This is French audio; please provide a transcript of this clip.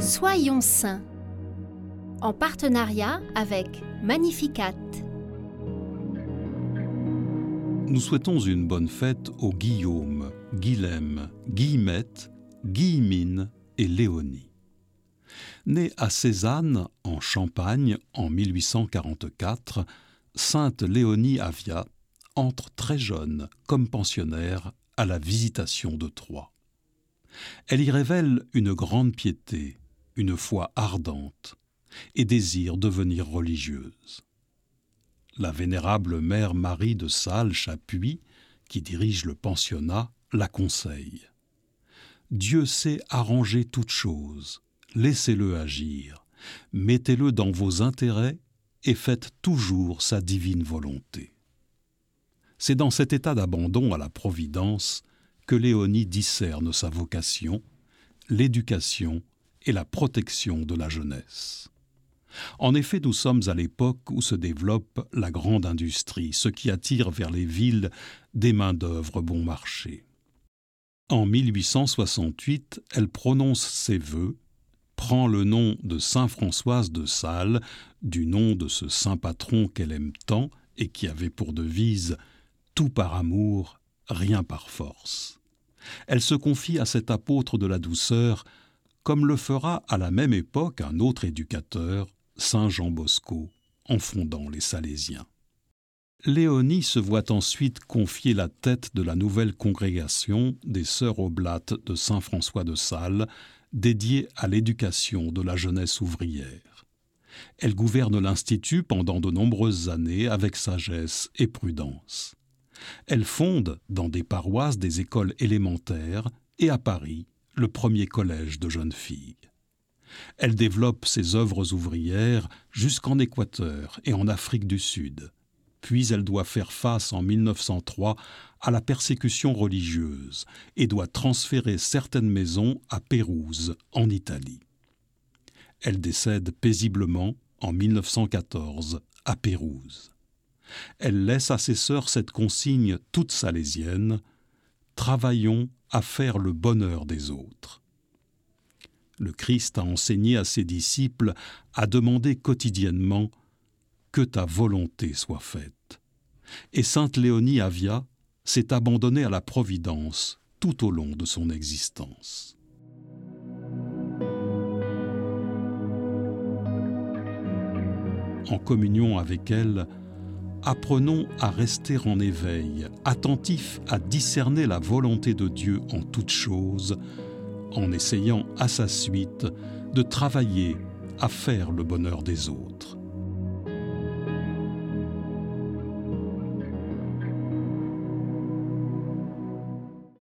Soyons saints en partenariat avec Magnificat. Nous souhaitons une bonne fête aux Guillaume, Guilhem, Guillemette, Guillemine et Léonie. Née à Cézanne, en Champagne, en 1844, Sainte Léonie Avia entre très jeune, comme pensionnaire, à la visitation de Troyes. Elle y révèle une grande piété, une foi ardente, et désire devenir religieuse. La vénérable mère Marie de Salles Chapuis, qui dirige le pensionnat, la conseille. Dieu sait arranger toutes choses, laissez-le agir, mettez-le dans vos intérêts et faites toujours sa divine volonté. C'est dans cet état d'abandon à la Providence que Léonie discerne sa vocation, l'éducation et la protection de la jeunesse. En effet, nous sommes à l'époque où se développe la grande industrie, ce qui attire vers les villes des main-d'œuvre bon marché. En 1868, elle prononce ses vœux, prend le nom de Saint Françoise de Sales, du nom de ce saint patron qu'elle aime tant et qui avait pour devise Tout par amour, rien par force. Elle se confie à cet apôtre de la douceur, comme le fera à la même époque un autre éducateur, Saint Jean Bosco, en fondant les Salésiens. Léonie se voit ensuite confier la tête de la nouvelle congrégation des Sœurs Oblates de Saint François de Sales, dédiée à l'éducation de la jeunesse ouvrière. Elle gouverne l'Institut pendant de nombreuses années avec sagesse et prudence. Elle fonde dans des paroisses des écoles élémentaires et à Paris le premier collège de jeunes filles. Elle développe ses œuvres ouvrières jusqu'en Équateur et en Afrique du Sud. Puis elle doit faire face en 1903 à la persécution religieuse et doit transférer certaines maisons à Pérouse, en Italie. Elle décède paisiblement en 1914 à Pérouse. Elle laisse à ses sœurs cette consigne toute salésienne Travaillons à faire le bonheur des autres. Le Christ a enseigné à ses disciples à demander quotidiennement que ta volonté soit faite. Et sainte Léonie Avia s'est abandonnée à la providence tout au long de son existence. En communion avec elle, apprenons à rester en éveil, attentifs à discerner la volonté de Dieu en toutes choses, en essayant à sa suite de travailler à faire le bonheur des autres.